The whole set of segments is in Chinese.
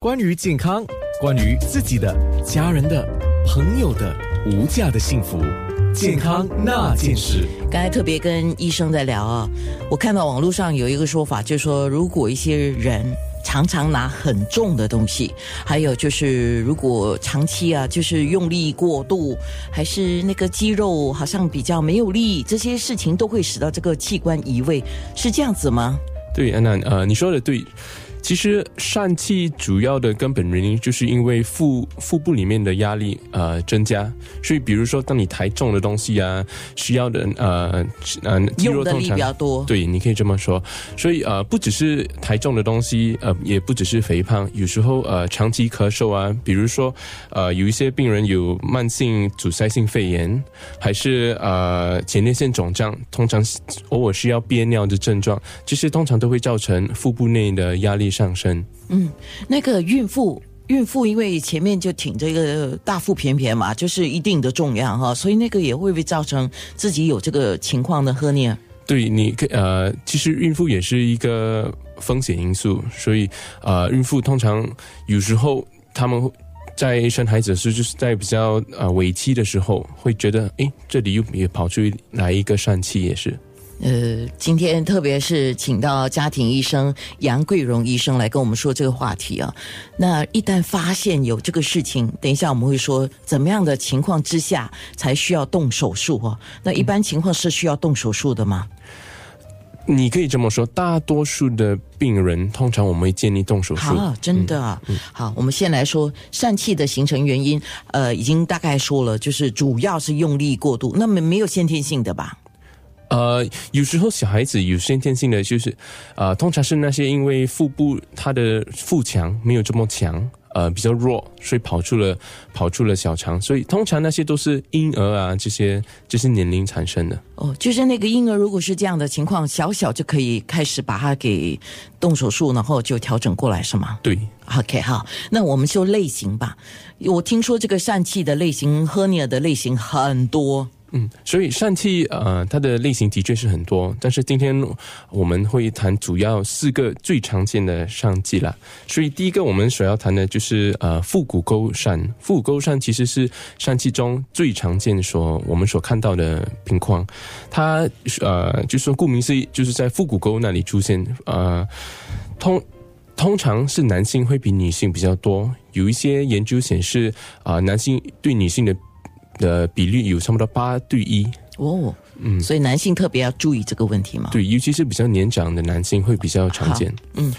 关于健康，关于自己的、家人的、朋友的无价的幸福，健康那件事。刚才特别跟医生在聊啊，我看到网络上有一个说法，就是说如果一些人常常拿很重的东西，还有就是如果长期啊，就是用力过度，还是那个肌肉好像比较没有力，这些事情都会使到这个器官移位，是这样子吗？对，安娜，呃，你说的对。其实疝气主要的根本原因就是因为腹腹部里面的压力呃增加，所以比如说当你抬重的东西啊，需要的呃呃用的力比较多，对，你可以这么说。所以呃不只是抬重的东西，呃也不只是肥胖，有时候呃长期咳嗽啊，比如说呃有一些病人有慢性阻塞性肺炎，还是呃前列腺肿胀，通常偶尔需要憋尿的症状，这些通常都会造成腹部内的压力。上升，嗯，那个孕妇，孕妇因为前面就挺着一个大腹便便嘛，就是一定的重量哈，所以那个也会不会造成自己有这个情况的喝呢？对，你可呃，其实孕妇也是一个风险因素，所以呃，孕妇通常有时候他们在生孩子的时，就是在比较呃尾期的时候，会觉得哎，这里又也跑出来一个疝气，也是。呃，今天特别是请到家庭医生杨桂荣医生来跟我们说这个话题啊。那一旦发现有这个事情，等一下我们会说怎么样的情况之下才需要动手术哦。那一般情况是需要动手术的吗？你可以这么说，大多数的病人通常我们会建议动手术。啊，真的啊。好，我们先来说疝气的形成原因。呃，已经大概说了，就是主要是用力过度。那么没有先天性的吧？呃，有时候小孩子有先天性的，就是呃，通常是那些因为腹部他的腹腔没有这么强，呃，比较弱，所以跑出了跑出了小肠，所以通常那些都是婴儿啊这些这些年龄产生的。哦，就是那个婴儿如果是这样的情况，小小就可以开始把它给动手术，然后就调整过来，是吗？对。OK，好，那我们就类型吧。我听说这个疝气的类型、赫尼尔的类型很多。嗯，所以疝气呃，它的类型的确是很多，但是今天我们会谈主要四个最常见的疝气啦。所以第一个我们所要谈的就是呃腹股沟疝。腹股沟疝其实是疝气中最常见所我们所看到的情况。它呃就是说顾名思义就是在腹股沟那里出现。呃，通通常是男性会比女性比较多。有一些研究显示啊，男性对女性的的比例有差不多八对一哦，嗯，所以男性特别要注意这个问题嘛。对，尤其是比较年长的男性会比较常见。嗯，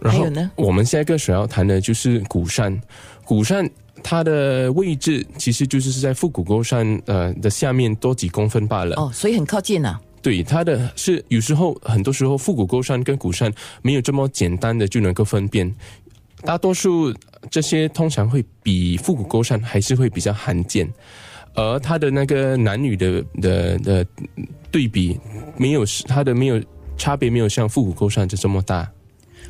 然后呢，我们下一个所要谈的就是骨疝。骨疝它的位置其实就是是在腹股沟疝呃的下面多几公分罢了。哦，所以很靠近呐。对，它的是有时候很多时候腹股沟疝跟骨疝没有这么简单的就能够分辨。大多数这些通常会比腹股沟疝还是会比较罕见。而它的那个男女的的的对比，没有它的没有差别，没有像腹股沟疝就这么大。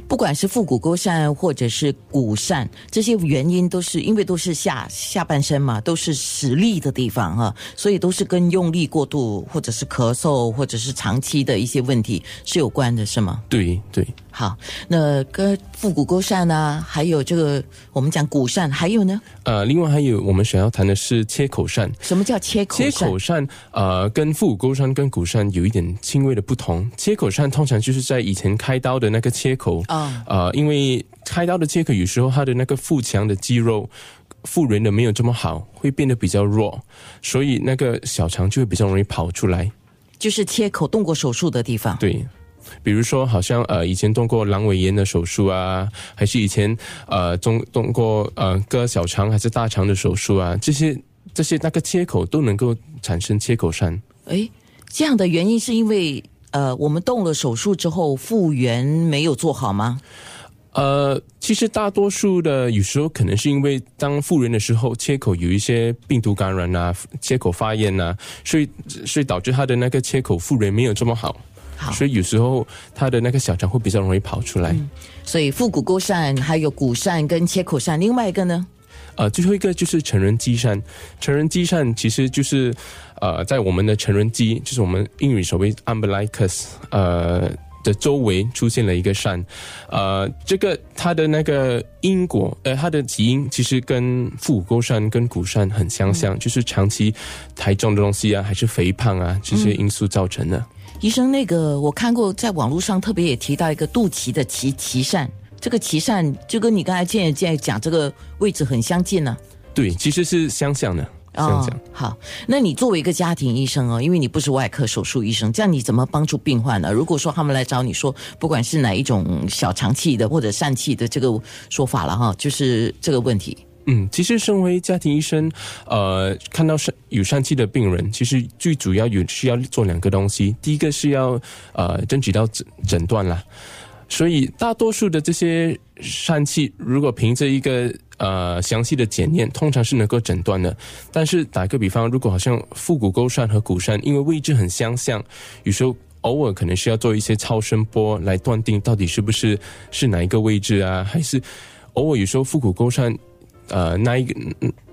不管是腹股沟疝或者是骨疝，这些原因都是因为都是下下半身嘛，都是实力的地方哈，所以都是跟用力过度或者是咳嗽或者是长期的一些问题是有关的，是吗？对对。好，那跟腹股沟疝啊，还有这个我们讲骨疝，还有呢？呃，另外还有我们想要谈的是切口疝。什么叫切口？切口疝呃，跟腹股沟疝跟骨疝有一点轻微的不同。切口疝通常就是在以前开刀的那个切口啊，呃，因为开刀的切口有时候它的那个腹腔的肌肉复原的没有这么好，会变得比较弱，所以那个小肠就会比较容易跑出来。就是切口动过手术的地方。对。比如说，好像呃，以前动过阑尾炎的手术啊，还是以前呃，中动过呃割小肠还是大肠的手术啊，这些这些那个切口都能够产生切口疝。哎，这样的原因是因为呃，我们动了手术之后复原没有做好吗？呃，其实大多数的有时候可能是因为当复原的时候，切口有一些病毒感染啊，切口发炎啊，所以所以导致它的那个切口复原没有这么好。所以有时候他的那个小肠会比较容易跑出来。所以腹股沟疝还有骨疝跟切口疝，另外一个呢？呃，最后一个就是成人肌疝。成人肌疝其实就是呃，在我们的成人肌，就是我们英语所谓 umbilicus，呃。的周围出现了一个疝，呃，这个它的那个因果，呃，它的基因其实跟腹股沟山跟骨山很相像，就是长期太重的东西啊，还是肥胖啊这些因素造成的。医生，那个我看过，在网络上特别也提到一个肚脐的脐脐疝，这个脐疝就跟你刚才建建讲这个位置很相近呢、对，其实是相像的，相像。好，那你作为一个家庭医生哦，因为你不是外科手术医生，这样你怎么帮助病患呢？如果说他们来找你说，不管是哪一种小肠气的或者疝气的这个说法了哈，就是这个问题。嗯，其实身为家庭医生，呃，看到疝有疝气的病人，其实最主要有需要做两个东西。第一个是要呃争取到诊诊断啦，所以大多数的这些疝气，如果凭着一个呃详细的检验，通常是能够诊断的。但是打个比方，如果好像腹股沟疝和骨疝，因为位置很相像，有时候偶尔可能需要做一些超声波来断定到底是不是是哪一个位置啊，还是偶尔有时候腹股沟疝。呃，那一个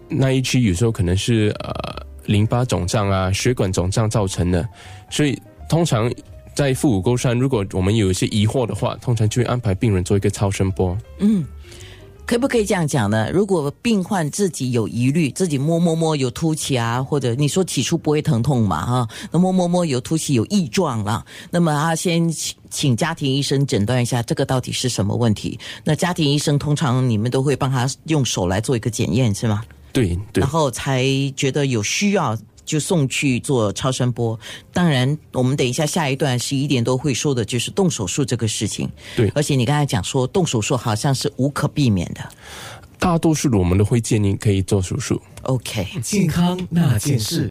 那一区有时候可能是呃淋巴肿胀啊、血管肿胀造成的，所以通常在腹股沟疝，如果我们有一些疑惑的话，通常就会安排病人做一个超声波。嗯，可不可以这样讲呢？如果病患自己有疑虑，自己摸摸摸有凸起啊，或者你说起初不会疼痛嘛，哈，那摸摸摸有凸起有异状了，那么啊先请请家庭医生诊断一下这个到底是什么问题。那家庭医生通常你们都会帮他用手来做一个检验，是吗？对对然，后才觉得有需要就送去做超声波。当然，我们等一下下一段十一点多会说的就是动手术这个事情。对而且你刚才讲说动手术好像是无可避免的。大多数的我们都会建议可以做手术。OK。健康那件事。